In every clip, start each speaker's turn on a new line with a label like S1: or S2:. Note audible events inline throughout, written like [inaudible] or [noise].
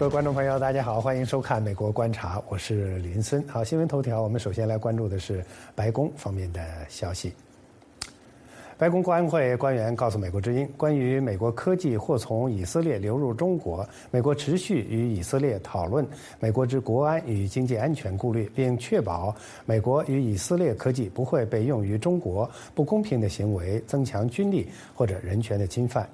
S1: 各位观众朋友，大家好，欢迎收看《美国观察》，我是林森。好，新闻头条，我们首先来关注的是白宫方面的消息。白宫国安会官员告诉美国之音，关于美国科技或从以色列流入中国，美国持续与以色列讨论美国之国安与经济安全顾虑，并确保美国与以色列科技不会被用于中国不公平的行为、增强军力或者人权的侵犯。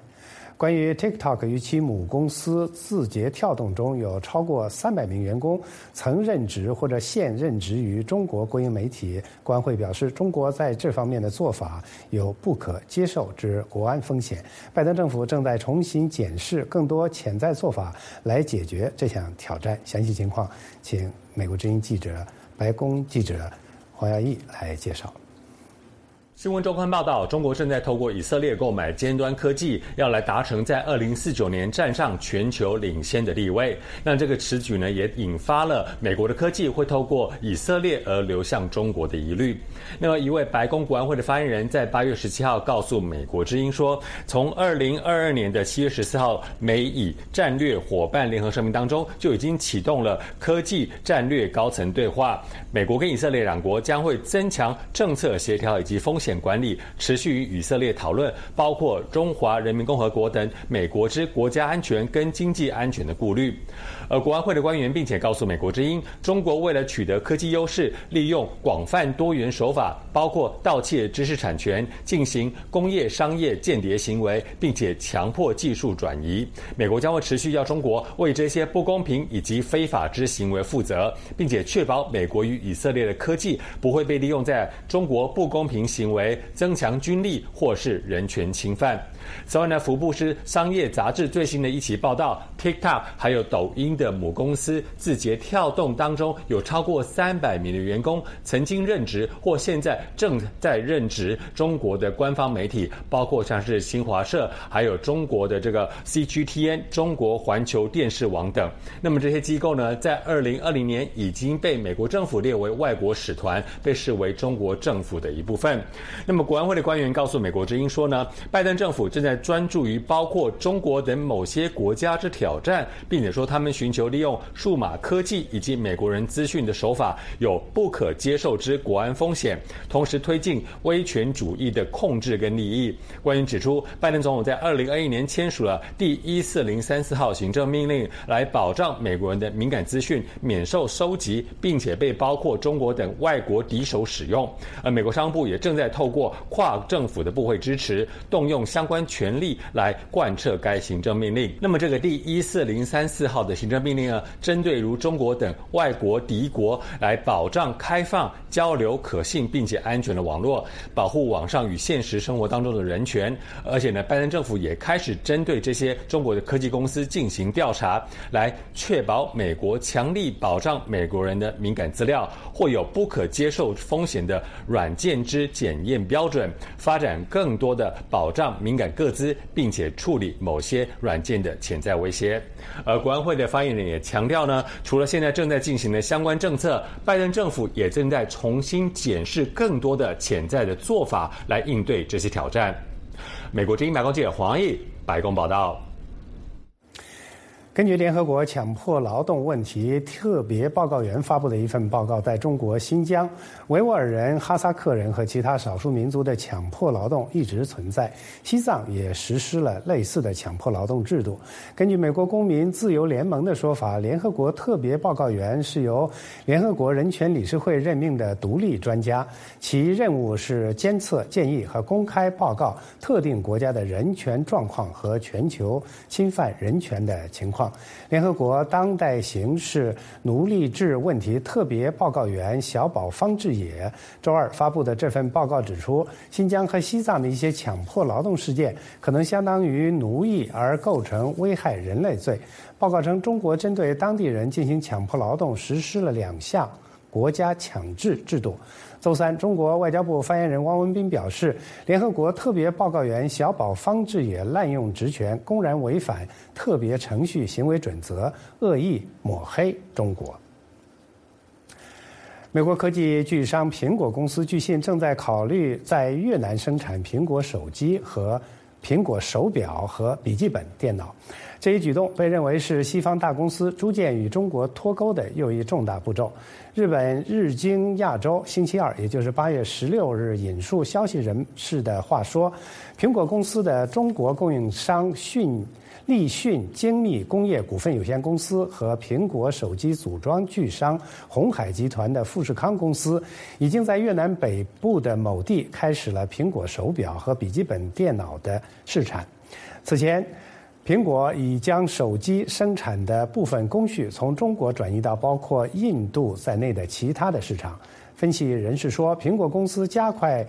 S1: 关于 TikTok 与其母公司字节跳动中有超过三百名员工曾任职或者现任职于中国国营媒体，官会表示，中国在这方面的做法有不可接受之国安风险。拜登政府正在重新检视更多潜在做法来解决这项挑战。详细情况，请美国之音记者、白宫记者黄耀义来介绍。
S2: 新闻周刊报道，中国正在透过以色列购买尖端科技，要来达成在二零四九年站上全球领先的地位。那这个此举呢，也引发了美国的科技会透过以色列而流向中国的疑虑。那么，一位白宫国安会的发言人，在八月十七号告诉美国之音说，从二零二二年的七月十四号美以战略伙伴联合声明当中，就已经启动了科技战略高层对话。美国跟以色列两国将会增强政策协调以及风险。险管理持续与以色列讨论，包括中华人民共和国等美国之国家安全跟经济安全的顾虑。而国安会的官员并且告诉美国之音，中国为了取得科技优势，利用广泛多元手法，包括盗窃知识产权，进行工业商业间谍行为，并且强迫技术转移。美国将会持续要中国为这些不公平以及非法之行为负责，并且确保美国与以色列的科技不会被利用在中国不公平行为。增强军力或是人权侵犯。此外呢，福布斯商业杂志最新的一期报道，TikTok 还有抖音的母公司字节跳动当中，有超过三百名的员工曾经任职或现在正在任职中国的官方媒体，包括像是新华社，还有中国的这个 CGTN 中国环球电视网等。那么这些机构呢，在二零二零年已经被美国政府列为外国使团，被视为中国政府的一部分。那么国安会的官员告诉美国之音说呢，拜登政府。正在专注于包括中国等某些国家之挑战，并且说他们寻寻求利用数码科技以及美国人资讯的手法有不可接受之国安风险，同时推进威权主义的控制跟利益。官员指出，拜登总统在二零二一年签署了第一四零三四号行政命令，来保障美国人的敏感资讯免受收集，并且被包括中国等外国敌手使用。而美国商务部也正在透过跨政府的部会支持，动用相关。权力来贯彻该行政命令。那么，这个第一四零三四号的行政命令呢，针对如中国等外国敌国，来保障开放、交流、可信并且安全的网络，保护网上与现实生活当中的人权。而且呢，拜登政府也开始针对这些中国的科技公司进行调查，来确保美国强力保障美国人的敏感资料，或有不可接受风险的软件之检验标准，发展更多的保障敏感。各资，并且处理某些软件的潜在威胁。而国安会的发言也强调呢，除了现在正在进行的相关政策，拜登政府也正在重新检视更多的潜在的做法来应对这些挑战。美国之音白宫记者黄毅，白宫报道。
S1: 根据联合国强迫劳动问题特别报告员发布的一份报告，在中国新疆，维吾尔人、哈萨克人和其他少数民族的强迫劳动一直存在。西藏也实施了类似的强迫劳动制度。根据美国公民自由联盟的说法，联合国特别报告员是由联合国人权理事会任命的独立专家，其任务是监测、建议和公开报告特定国家的人权状况和全球侵犯人权的情况。联合国当代刑事奴隶制问题特别报告员小宝方志野周二发布的这份报告指出，新疆和西藏的一些强迫劳动事件可能相当于奴役而构成危害人类罪。报告称，中国针对当地人进行强迫劳动实施了两项国家强制制度。周三，中国外交部发言人汪文斌表示，联合国特别报告员小宝方志也滥用职权，公然违反特别程序行为准则，恶意抹黑中国。美国科技巨商苹果公司据信正在考虑在越南生产苹果手机和苹果手表和笔记本电脑。这一举动被认为是西方大公司逐渐与中国脱钩的又一重大步骤。日本日经亚洲星期二，也就是八月十六日，引述消息人士的话说，苹果公司的中国供应商讯。立讯精密工业股份有限公司和苹果手机组装巨商红海集团的富士康公司，已经在越南北部的某地开始了苹果手表和笔记本电脑的试产。此前，苹果已将手机生产的部分工序从中国转移到包括印度在内的其他的市场。分析人士说，苹果公司加快。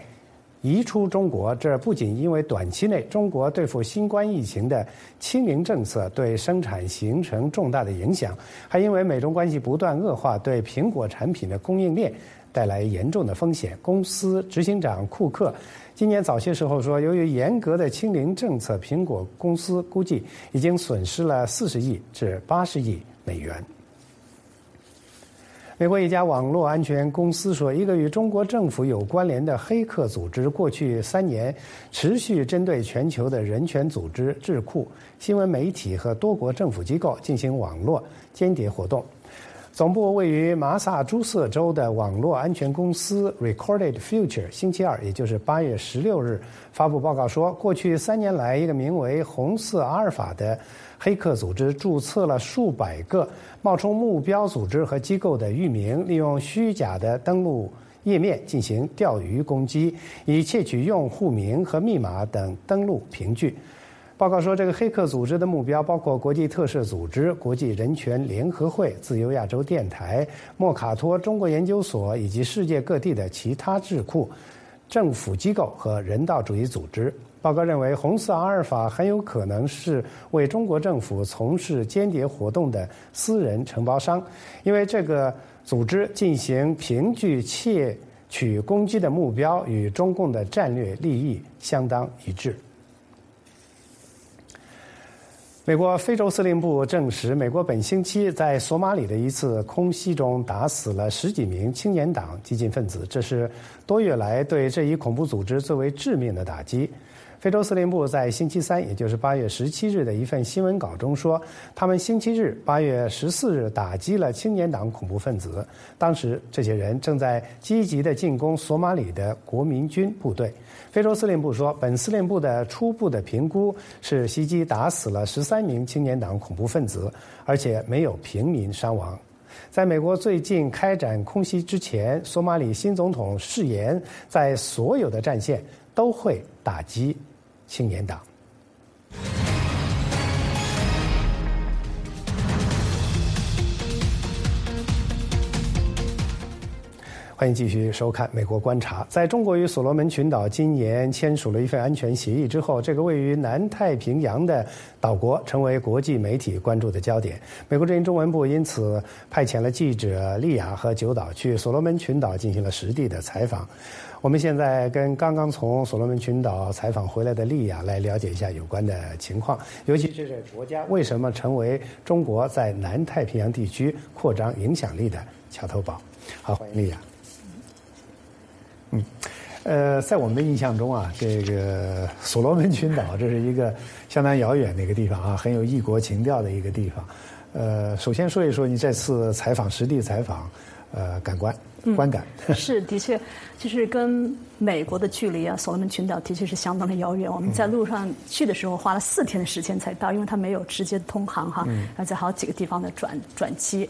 S1: 移出中国，这不仅因为短期内中国对付新冠疫情的清零政策对生产形成重大的影响，还因为美中关系不断恶化，对苹果产品的供应链带来严重的风险。公司执行长库克今年早些时候说，由于严格的清零政策，苹果公司估计已经损失了四十亿至八十亿美元。美国一家网络安全公司说，一个与中国政府有关联的黑客组织，过去三年持续针对全球的人权组织、智库、新闻媒体和多国政府机构进行网络间谍活动。总部位于麻萨诸塞州的网络安全公司 Recorded Future 星期二，也就是八月十六日发布报告说，过去三年来，一个名为“红色阿尔法”的黑客组织注册了数百个冒充目标组织和机构的域名，利用虚假的登录页面进行钓鱼攻击，以窃取用户名和密码等登录凭据。报告说，这个黑客组织的目标包括国际特赦组织、国际人权联合会、自由亚洲电台、莫卡托中国研究所以及世界各地的其他智库、政府机构和人道主义组织。报告认为，红色阿尔法很有可能是为中国政府从事间谍活动的私人承包商，因为这个组织进行凭据窃取攻击的目标与中共的战略利益相当一致。美国非洲司令部证实，美国本星期在索马里的一次空袭中打死了十几名青年党激进分子，这是多月来对这一恐怖组织最为致命的打击。非洲司令部在星期三，也就是八月十七日的一份新闻稿中说，他们星期日八月十四日打击了青年党恐怖分子。当时，这些人正在积极的进攻索马里的国民军部队。非洲司令部说，本司令部的初步的评估是袭击打死了十三名青年党恐怖分子，而且没有平民伤亡。在美国最近开展空袭之前，索马里新总统誓言，在所有的战线都会打击。青年党，欢迎继续收看《美国观察》。在中国与所罗门群岛今年签署了一份安全协议之后，这个位于南太平洋的岛国成为国际媒体关注的焦点。美国之音中文部因此派遣了记者利亚和九岛去所罗门群岛进行了实地的采访。我们现在跟刚刚从所罗门群岛采访回来的利亚来了解一下有关的情况，尤其是这个国家为什么成为中国在南太平洋地区扩张影响力的桥头堡。好，欢迎利亚。嗯，呃，在我们的印象中啊，这个所罗门群岛这是一个相当遥远的一个地方啊，很有异国情调的一个地方。呃，首先说一说你这次采访实地采访，呃，感官。观感 [laughs]
S3: 是的确，就是跟美国的距离啊，所罗门群岛的确是相当的遥远。我们在路上去的时候花了四天的时间才到，因为它没有直接通航哈，而在好几个地方的转转机。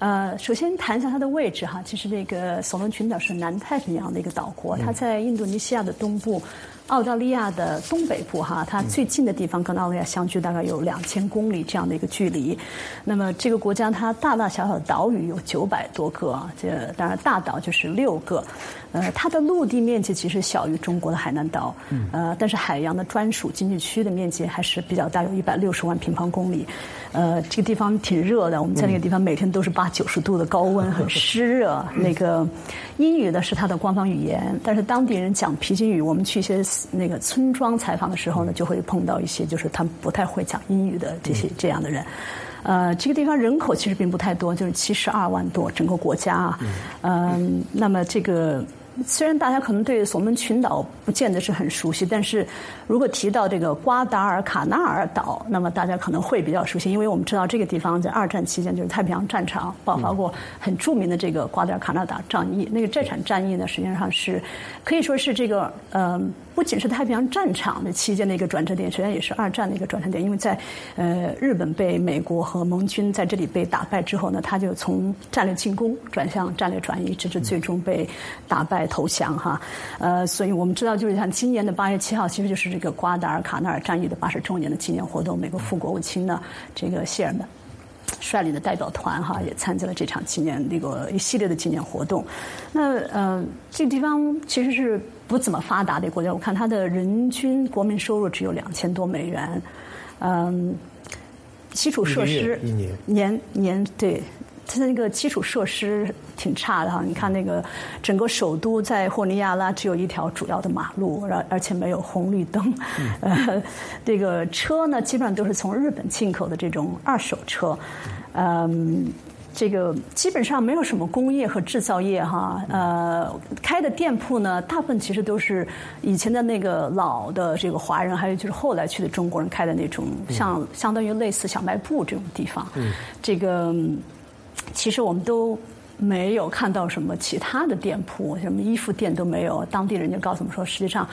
S3: 呃，首先谈一下它的位置哈，其实那个所罗门群岛是南太平洋的一个岛国，它在印度尼西亚的东部。澳大利亚的东北部哈，它最近的地方跟澳大利亚相距大概有两千公里这样的一个距离。那么这个国家它大大小小的岛屿有九百多个，这当然大岛就是六个。呃，它的陆地面积其实小于中国的海南岛，呃，但是海洋的专属经济区的面积还是比较大，有一百六十万平方公里。呃，这个地方挺热的，我们在那个地方每天都是八九十度的高温，很湿热。[laughs] 那个英语呢是它的官方语言，但是当地人讲皮筋语。我们去一些那个村庄采访的时候呢，就会碰到一些就是他们不太会讲英语的这些这样的人。呃，这个地方人口其实并不太多，就是七十二万多，整个国家啊。嗯，那么这个。虽然大家可能对所门群岛不见得是很熟悉，但是如果提到这个瓜达尔卡纳尔岛，那么大家可能会比较熟悉，因为我们知道这个地方在二战期间就是太平洋战场爆发过很著名的这个瓜达尔卡纳岛战役。那个这场战役呢，实际上是可以说是这个呃。不仅是太平洋战场的期间的一个转折点，实际上也是二战的一个转折点。因为在呃日本被美国和盟军在这里被打败之后呢，他就从战略进攻转向战略转移，直至最终被打败投降哈。呃，所以我们知道，就是像今年的八月七号，其实就是这个瓜达尔卡纳尔战役的八十周年的纪念活动。美国副国务卿呢，这个谢尔曼。率领的代表团哈也参加了这场纪念那个一系列的纪念活动。那呃，这个地方其实是不怎么发达的国家，我看它的人均国民收入只有两千多美元。嗯，基础设施
S1: 一年
S3: 年年对。它的那个基础设施挺差的哈，你看那个整个首都在霍尼亚拉只有一条主要的马路，而而且没有红绿灯，[laughs] 呃，这个车呢基本上都是从日本进口的这种二手车，嗯，这个基本上没有什么工业和制造业哈，呃，开的店铺呢大部分其实都是以前的那个老的这个华人，还有就是后来去的中国人开的那种，像相当于类似小卖部这种地方，这个。其实我们都没有看到什么其他的店铺，什么衣服店都没有。当地人就告诉我们说，实际上。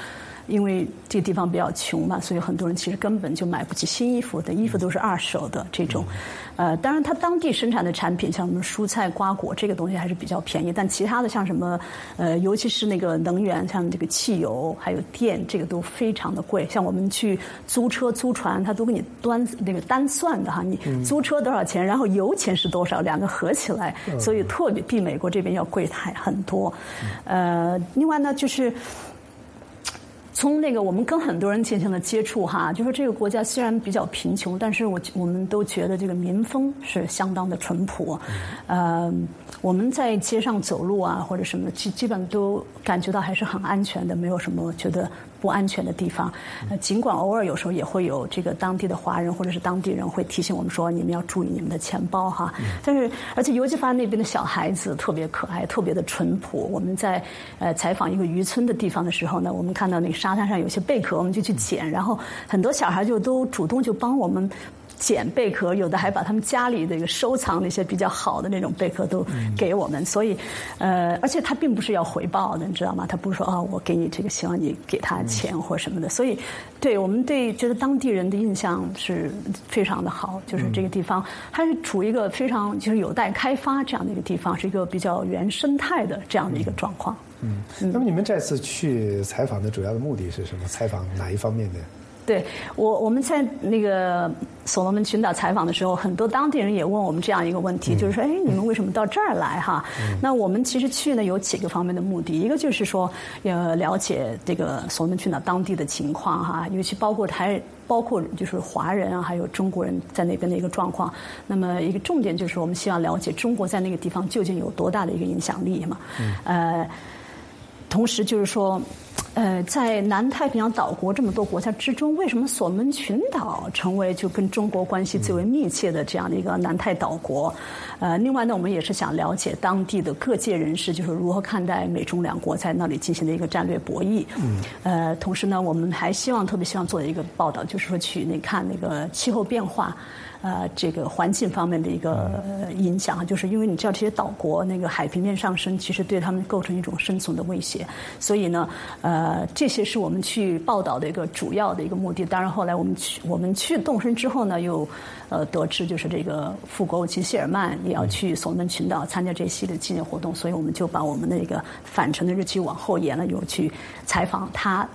S3: 因为这个地方比较穷嘛，所以很多人其实根本就买不起新衣服的，衣服都是二手的这种。呃，当然，它当地生产的产品，像什么蔬菜、瓜果这个东西还是比较便宜。但其他的像什么，呃，尤其是那个能源，像这个汽油还有电，这个都非常的贵。像我们去租车、租船，他都给你端那个单算的哈，你租车多少钱，然后油钱是多少，两个合起来，所以特别比美国这边要贵太很多。呃，另外呢，就是。从那个我们跟很多人进行了接触哈，就说这个国家虽然比较贫穷，但是我我们都觉得这个民风是相当的淳朴，呃，我们在街上走路啊或者什么，基基本都感觉到还是很安全的，没有什么觉得。不安全的地方，呃，尽管偶尔有时候也会有这个当地的华人或者是当地人会提醒我们说，你们要注意你们的钱包哈。但是，而且尤其发现那边的小孩子特别可爱，特别的淳朴。我们在呃采访一个渔村的地方的时候呢，我们看到那个沙滩上有些贝壳，我们就去捡，然后很多小孩就都主动就帮我们。捡贝壳，有的还把他们家里这个收藏的一些比较好的那种贝壳都给我们，所以，呃，而且他并不是要回报的，你知道吗？他不是说啊，我给你这个，希望你给他钱或什么的。所以，对我们对觉得当地人的印象是非常的好，就是这个地方还是处于一个非常就是有待开发这样的一个地方，是一个比较原生态的这样的一个状况。
S1: 嗯，那么你们这次去采访的主要的目的是什么？采访哪一方面的？
S3: 对我，我们在那个所罗门群岛采访的时候，很多当地人也问我们这样一个问题，就是说，哎，你们为什么到这儿来哈？那我们其实去呢有几个方面的目的，一个就是说呃了解这个所罗门群岛当地的情况哈，尤其包括台，包括就是华人啊，还有中国人在那边的一个状况。那么一个重点就是我们希望了解中国在那个地方究竟有多大的一个影响力嘛？呃，同时就是说。呃，在南太平洋岛国这么多国家之中，为什么所门群岛成为就跟中国关系最为密切的这样的一个南太岛国？呃，另外呢，我们也是想了解当地的各界人士，就是如何看待美中两国在那里进行的一个战略博弈。嗯。呃，同时呢，我们还希望特别希望做一个报道，就是说去那看那个气候变化。呃，这个环境方面的一个影响，就是因为你知道这些岛国那个海平面上升，其实对他们构成一种生存的威胁。所以呢，呃，这些是我们去报道的一个主要的一个目的。当然，后来我们去我们去动身之后呢，又呃得知就是这个副国务卿谢尔曼也要去所罗门群岛参加这一系列纪念活动，所以我们就把我们的一个返程的日期往后延了，又去采访他。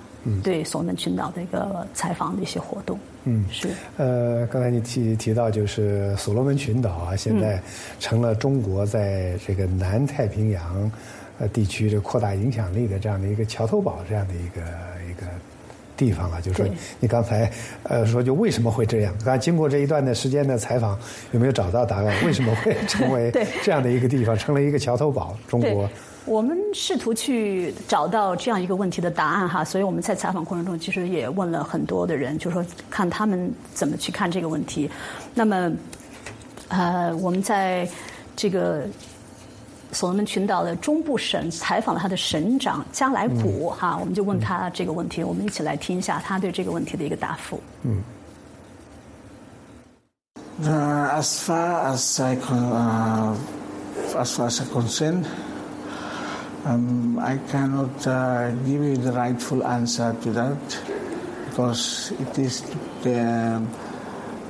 S3: 对所罗门群岛的一个采访的一些活动，嗯，是。
S1: 呃，刚才你提提到，就是所罗门群岛啊，现在成了中国在这个南太平洋呃地区的扩大影响力的这样的一个桥头堡，这样的一个一个地方了。就是说，你刚才呃说，就为什么会这样？刚经过这一段的时间的采访，有没有找到答案？为什么会成为 [laughs] 这样的一个地方，成了一个桥头堡？中国。
S3: 我们试图去找到这样一个问题的答案哈，所以我们在采访过程中其实也问了很多的人，就说看他们怎么去看这个问题。那么，呃，我们在这个所罗门群岛的中部省采访了他的省长加莱古哈，我们就问他这个问题，我们一起来听一下他对这个问题的一个答复。嗯。
S4: as far as I uh, as far as I concern, um, I cannot uh, give you the rightful answer to that because it is the,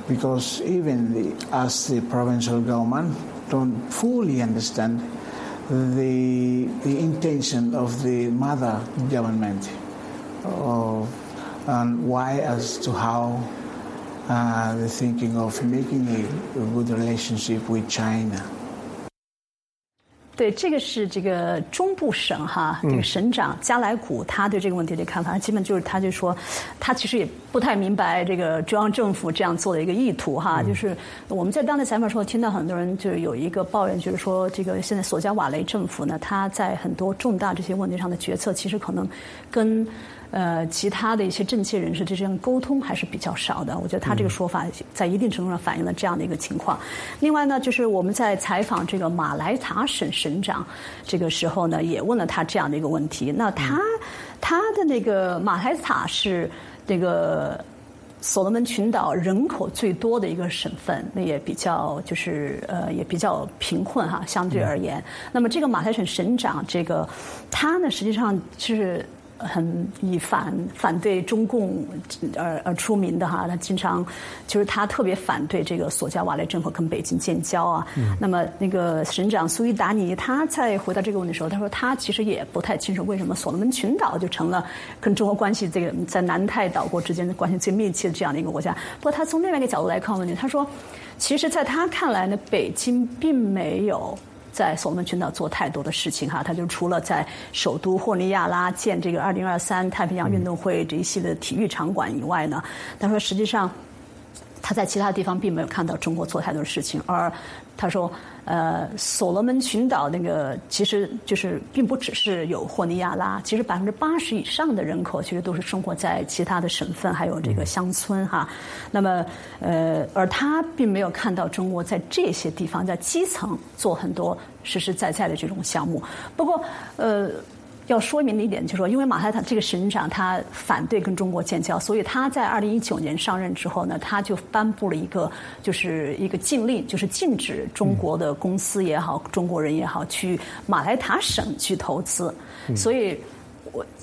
S4: because even the, as the provincial government don't fully understand the the intention of the mother government of, and why as to how uh, the thinking of making a, a good relationship with China.
S3: 对，这个是这个中部省哈，这个省长加莱古他对这个问题的看法，基本就是他就说，他其实也不太明白这个中央政府这样做的一个意图哈。就是我们在当地采访时候听到很多人就是有一个抱怨，就是说这个现在索加瓦雷政府呢，他在很多重大这些问题上的决策，其实可能跟。呃，其他的一些政界人士之间沟通还是比较少的。我觉得他这个说法在一定程度上反映了这样的一个情况。另外呢，就是我们在采访这个马来塔省省长这个时候呢，也问了他这样的一个问题。那他他的那个马来塔是这个所罗门群岛人口最多的一个省份，那也比较就是呃也比较贫困哈，相对而言。那么这个马来省省长这个他呢，实际上是。很以反反对中共而而出名的哈，他经常就是他特别反对这个索加瓦雷政府跟北京建交啊。那么那个省长苏伊达尼他在回答这个问题的时候，他说他其实也不太清楚为什么所罗门群岛就成了跟中国关系这个在南太岛国之间的关系最密切的这样的一个国家。不过他从另外一个角度来看问题，他说，其实在他看来呢，北京并没有。在所罗门群岛做太多的事情哈，他就除了在首都霍尼亚拉建这个二零二三太平洋运动会这一系列体育场馆以外呢，他说实际上他在其他地方并没有看到中国做太多的事情，而他说。呃，所罗门群岛那个其实就是并不只是有霍尼亚拉，其实百分之八十以上的人口其实都是生活在其他的省份，还有这个乡村哈。那么，呃，而他并没有看到中国在这些地方在基层做很多实实在在的这种项目。不过，呃。要说明的一点就是说，因为马来塔这个省长他反对跟中国建交，所以他在二零一九年上任之后呢，他就颁布了一个就是一个禁令，就是禁止中国的公司也好，中国人也好去马来塔省去投资。所以我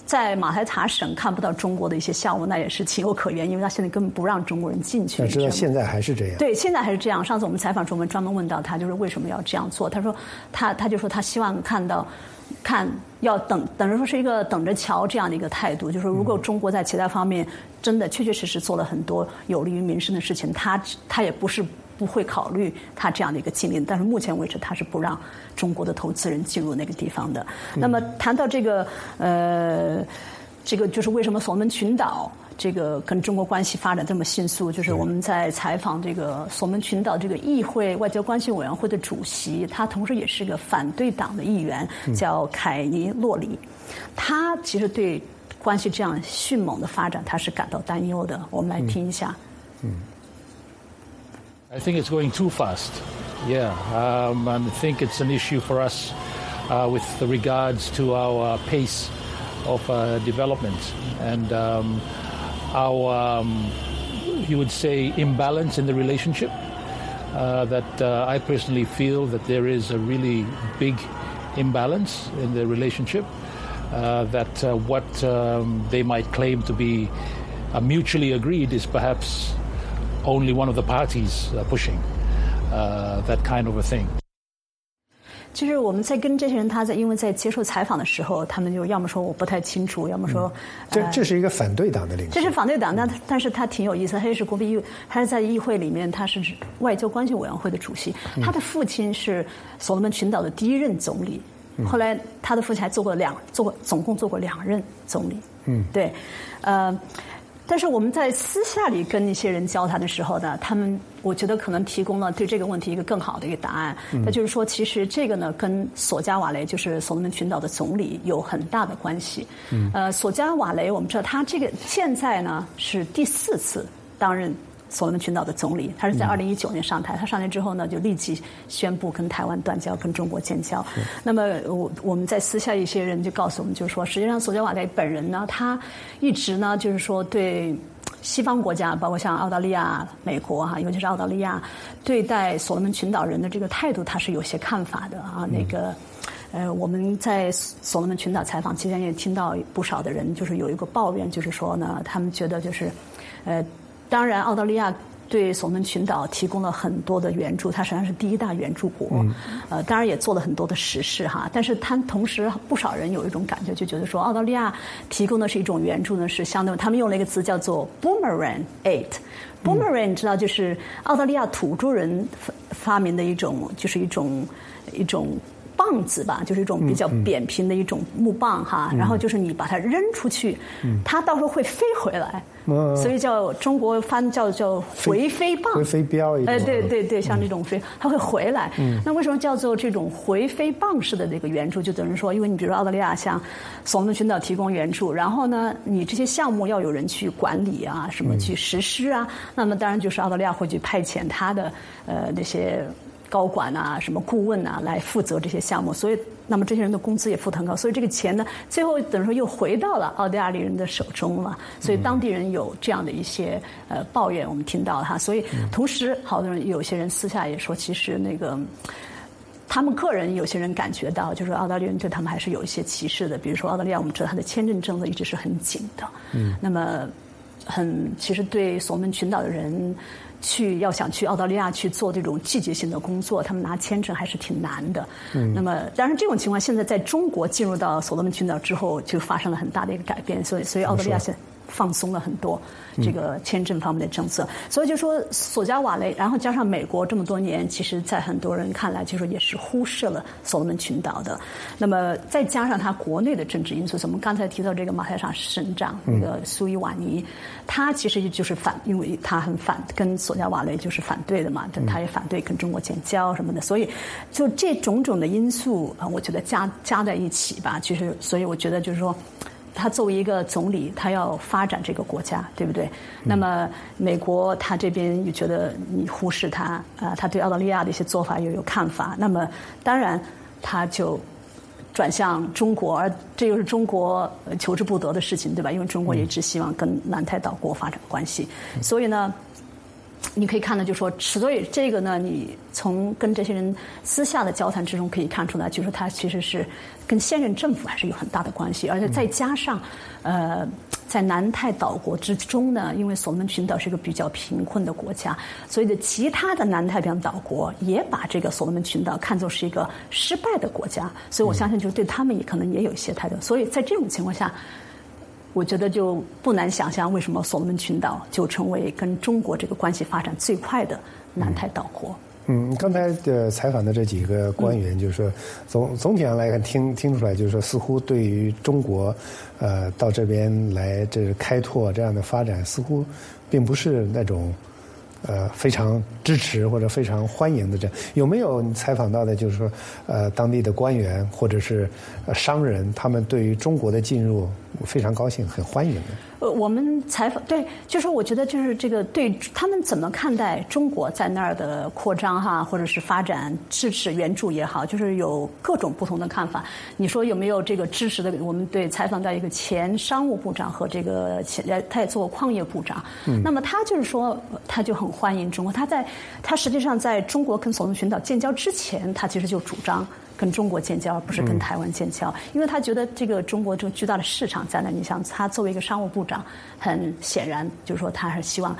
S3: 在马来塔省看不到中国的一些项目，那也是情有可原，因为他现在根本不让中国人进去。
S1: 知道现在还是这样。
S3: 对，现在还是这样。上次我们采访中，我们专门问到他，就是为什么要这样做？他说，他他就说他希望看到。看，要等等着说是一个等着瞧这样的一个态度，就是说，如果中国在其他方面真的确确实实做了很多有利于民生的事情，他他也不是不会考虑他这样的一个禁令，但是目前为止他是不让中国的投资人进入那个地方的。那么谈到这个呃，这个就是为什么所罗门群岛？这个跟中国关系发展这么迅速，就是我们在采访这个所门群岛这个议会外交关系委员会的主席，他同时也是个反对党的议员，叫凯尼洛里。他其实对关系这样迅猛的发展，他是感到担忧的。我们来听一下。嗯。
S5: I think it's going too fast. Yeah, um, I think it's an issue for us uh, with regards to our pace of uh, development and. Um, our, um, you would say, imbalance in the relationship. Uh, that uh, I personally feel that there is a really big imbalance in the relationship. Uh, that uh, what um, they might claim to be mutually agreed is perhaps only one of the parties uh, pushing uh, that kind of a thing.
S3: 就是我们在跟这些人，他在因为在接受采访的时候，他们就要么说我不太清楚，要么说
S1: 这这是一个反对党的领袖。
S3: 这是反对党，但但是他挺有意思，他也是国议，他是在议会里面，他是外交关系委员会的主席。他的父亲是所罗门群岛的第一任总理，后来他的父亲还做过两做过总共做过两任总理。嗯，对，呃。但是我们在私下里跟一些人交谈的时候呢，他们我觉得可能提供了对这个问题一个更好的一个答案。那就是说，其实这个呢，跟索加瓦雷就是所罗门群岛的总理有很大的关系。呃，索加瓦雷我们知道他这个现在呢是第四次担任所罗门群岛的总理，他是在二零一九年上台。他上台之后呢，就立即宣布跟台湾断交，跟中国建交。那么我我们在私下一些人就告诉我们，就是说，实际上索加瓦雷本人呢，他一直呢，就是说对西方国家，包括像澳大利亚、美国哈，尤其是澳大利亚，对待所罗门群岛人的这个态度，他是有些看法的啊。那个呃，我们在所罗门群岛采访期间也听到不少的人，就是有一个抱怨，就是说呢，他们觉得就是呃。当然，澳大利亚对所罗门群岛提供了很多的援助，它实际上是第一大援助国。呃，当然也做了很多的实事哈。但是，它同时不少人有一种感觉，就觉得说，澳大利亚提供的是一种援助呢，是相当于他们用了一个词叫做 “boomerang aid”。boomerang 你知道，就是澳大利亚土著人发明的一种，就是一种一种。棒子吧，就是一种比较扁平的一种木棒哈，然后就是你把它扔出去，它到时候会飞回来，所以叫中国翻叫叫回飞棒，
S1: 回飞镖一
S3: 哎，对对对，像这种飞，它会回来。那为什么叫做这种回飞棒式的这个援助？就等于说，因为你比如澳大利亚向索罗门群岛提供援助，然后呢，你这些项目要有人去管理啊，什么去实施啊，那么当然就是澳大利亚会去派遣他的呃那些。高管啊，什么顾问啊，来负责这些项目，所以那么这些人的工资也付很高，所以这个钱呢，最后等于说又回到了澳大利亚人的手中了。所以当地人有这样的一些呃抱怨，我们听到哈。所以同时，好多人有些人私下也说，其实那个他们个人有些人感觉到，就是澳大利亚人对他们还是有一些歧视的。比如说澳大利亚，我们知道它的签证政策一直是很紧的，嗯，那么很其实对所罗门群岛的人。去要想去澳大利亚去做这种季节性的工作，他们拿签证还是挺难的。嗯，那么当然这种情况现在在中国进入到所罗门群岛之后，就发生了很大的一个改变。所以，所以澳大利亚现在放松了很多。这个签证方面的政策，所以就说索加瓦雷，然后加上美国这么多年，其实，在很多人看来，就说也是忽视了所罗门群岛的。那么再加上他国内的政治因素，我们刚才提到这个马太沙省长那个苏伊瓦尼，他其实就是反，因为他很反跟索加瓦雷就是反对的嘛，他也反对跟中国建交什么的，所以就这种种的因素啊，我觉得加加在一起吧，其实所以我觉得就是说。他作为一个总理，他要发展这个国家，对不对？那么美国他这边又觉得你忽视他，啊，他对澳大利亚的一些做法又有看法。那么当然他就转向中国，而这又是中国求之不得的事情，对吧？因为中国也只希望跟南太岛国发展关系，所以呢。你可以看到，就说，所以这个呢，你从跟这些人私下的交谈之中可以看出来，就是他其实是跟现任政府还是有很大的关系，而且再加上，呃，在南太岛国之中呢，因为所罗门群岛是一个比较贫困的国家，所以的其他的南太平洋岛国也把这个所罗门群岛看作是一个失败的国家，所以我相信，就是对他们也可能也有一些态度，所以在这种情况下。我觉得就不难想象，为什么所罗门群岛就成为跟中国这个关系发展最快的南太岛国。
S1: 嗯，刚才的采访的这几个官员，就是说总总体上来看，听听出来，就是说似乎对于中国，呃，到这边来这开拓这样的发展，似乎并不是那种。呃，非常支持或者非常欢迎的这样，有没有采访到的，就是说，呃，当地的官员或者是商人，他们对于中国的进入非常高兴，很欢迎的？
S3: 呃，我们采访对，就是我觉得就是这个对他们怎么看待中国在那儿的扩张哈，或者是发展支持援助也好，就是有各种不同的看法。你说有没有这个支持的？我们对采访到一个前商务部长和这个前他也做过矿业部长，嗯，那么他就是说他就很欢迎中国。他在他实际上在中国跟索隆群岛建交之前，他其实就主张。跟中国建交，而不是跟台湾建交，因为他觉得这个中国这个巨大的市场在那。你想他作为一个商务部长，很显然就是说他是希望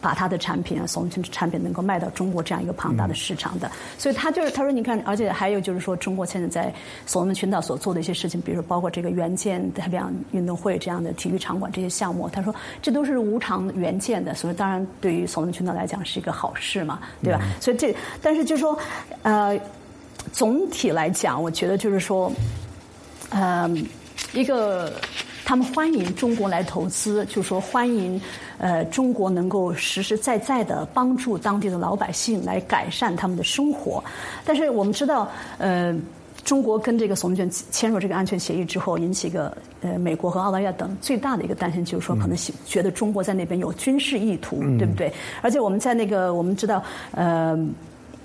S3: 把他的产品啊，所有产品能够卖到中国这样一个庞大的市场的。所以他就是他说，你看，而且还有就是说，中国现在在所罗门群岛所做的一些事情，比如说包括这个援建太平洋运动会这样的体育场馆这些项目，他说这都是无偿援建的，所以当然对于所罗门群岛来讲是一个好事嘛，对吧？所以这但是就是说，呃。总体来讲，我觉得就是说，嗯，一个他们欢迎中国来投资，就是说欢迎呃中国能够实实在在的帮助当地的老百姓来改善他们的生活。但是我们知道，呃，中国跟这个索伦群签署这个安全协议之后，引起一个呃美国和澳大利亚等最大的一个担心，就是说可能觉得中国在那边有军事意图，对不对？而且我们在那个我们知道，呃，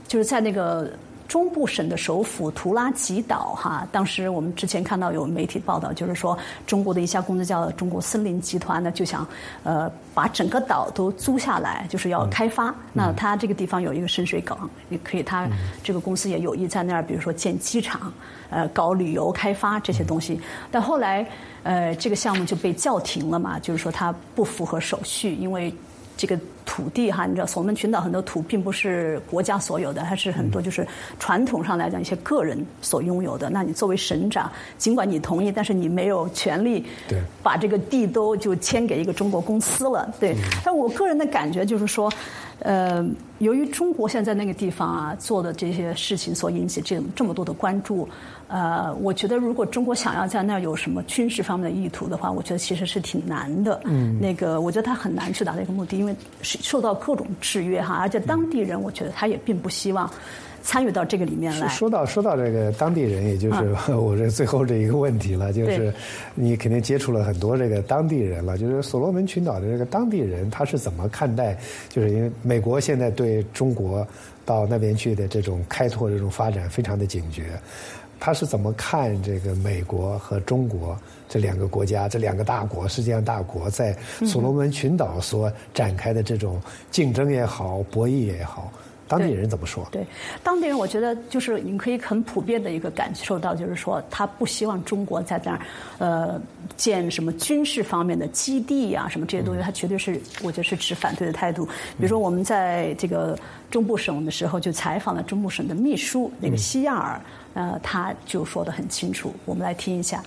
S3: 就是在那个。中部省的首府图拉吉岛，哈，当时我们之前看到有媒体报道，就是说中国的一家公司叫中国森林集团呢，就想呃把整个岛都租下来，就是要开发。那它这个地方有一个深水港，也可以，它这个公司也有意在那儿，比如说建机场，呃，搞旅游开发这些东西。但后来，呃，这个项目就被叫停了嘛，就是说它不符合手续，因为。这个土地哈，你知道，所罗门群岛很多土并不是国家所有的，它是很多就是传统上来讲一些个人所拥有的。那你作为省长，尽管你同意，但是你没有权利把这个地都就签给一个中国公司了。对，但我个人的感觉就是说。呃，由于中国现在那个地方啊做的这些事情所引起这这么多的关注，呃，我觉得如果中国想要在那儿有什么军事方面的意图的话，我觉得其实是挺难的。嗯，那个我觉得他很难去达到一个目的，因为受到各种制约哈，而且当地人我觉得他也并不希望。参与到这个里面来。
S1: 说到说到这个当地人，也就是 [laughs] 我这最后这一个问题了，就是你肯定接触了很多这个当地人了。就是所罗门群岛的这个当地人，他是怎么看待？就是因为美国现在对中国到那边去的这种开拓、这种发展非常的警觉，他是怎么看这个美国和中国这两个国家、这两个大国、世界上大国在所罗门群岛所展开的这种竞争也好、博弈也好？当地人怎么说？
S3: 对，当地人我觉得就是你可以很普遍的一个感受到，就是说他不希望中国在那儿呃建什么军事方面的基地啊，什么这些东西，他绝对是我觉得是持反对的态度。比如说我们在这个中部省的时候，就采访了中部省的秘书那个西亚尔，呃，他就说的很清楚，我们来听一下。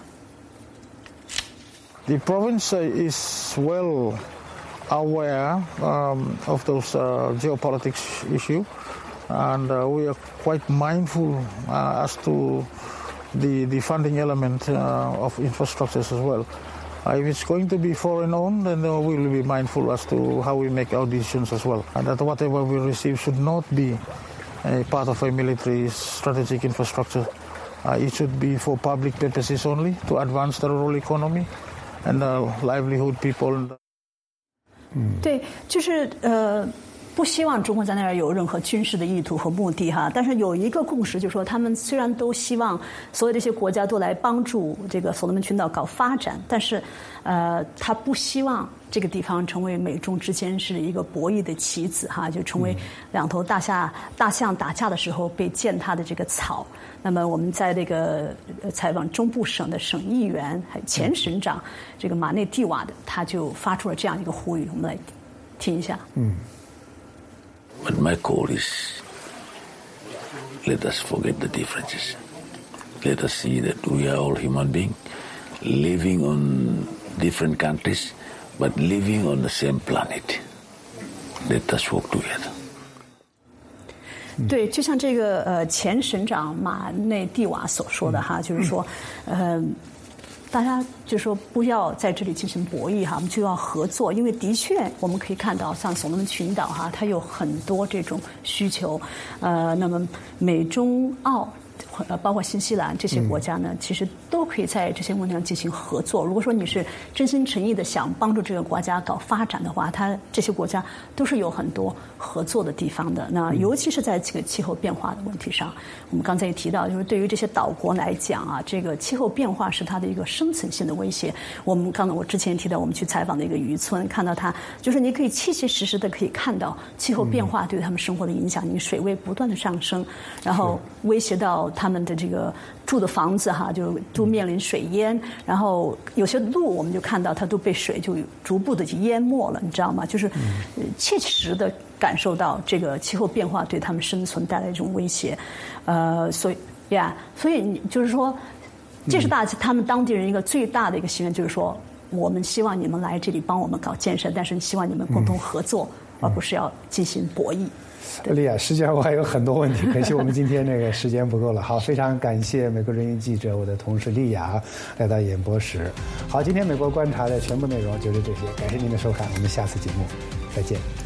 S6: The province is well. Aware um, of those uh, geopolitics issue, and uh, we are quite mindful uh, as to the the funding element uh, of infrastructures as well. Uh, if it's going to be foreign owned, then uh, we will be mindful as to how we make our decisions as well, and that whatever we receive should not be a part of a military strategic infrastructure. it should be for public purposes only to advance the rural economy and livelihood people.
S3: 对，就是呃，不希望中国在那儿有任何军事的意图和目的哈。但是有一个共识，就是说他们虽然都希望所有这些国家都来帮助这个所罗门群岛搞发展，但是呃，他不希望这个地方成为美中之间是一个博弈的棋子哈，就成为两头大象大象打架的时候被践踏的这个草。那么我们在这个采访中部省的省议员，还有前省长这个马内蒂瓦的，他就发出了这样一个呼吁，我们来听一下。嗯。
S7: But my call is, let us forget the differences. Let us see that we are all human beings living on different countries, but living on the same planet. Let us work together.
S3: 对，就像这个呃前省长马内蒂瓦所说的哈，就是说，呃， 大家就说不要在这里进行博弈哈，我们就要合作，因为的确我们可以看到，像所罗门群岛哈，它有很多这种需求，呃，那么美中澳。呃，包括新西兰这些国家呢，其实都可以在这些问题上进行合作。如果说你是真心诚意的想帮助这个国家搞发展的话，它这些国家都是有很多合作的地方的。那尤其是在这个气候变化的问题上，我们刚才也提到，就是对于这些岛国来讲啊，这个气候变化是它的一个生存性的威胁。我们刚才我之前提到，我们去采访的一个渔村，看到它就是你可以切切实实的可以看到气候变化对他们生活的影响。你水位不断的上升，然后威胁到他们的这个住的房子哈，就都面临水淹，然后有些路我们就看到它都被水就逐步的就淹没了，你知道吗？就是切实的感受到这个气候变化对他们生存带来一种威胁，呃，所以呀，所以你就是说，这是大他们当地人一个最大的一个心愿，就是说，我们希望你们来这里帮我们搞建设，但是希望你们共同合作，而不是要进行博弈。
S1: 丽亚，实际上我还有很多问题，可惜我们今天那个时间不够了。好，非常感谢美国人民记者我的同事丽亚来到演播室。好，今天美国观察的全部内容就是这些，感谢您的收看，我们下次节目再见。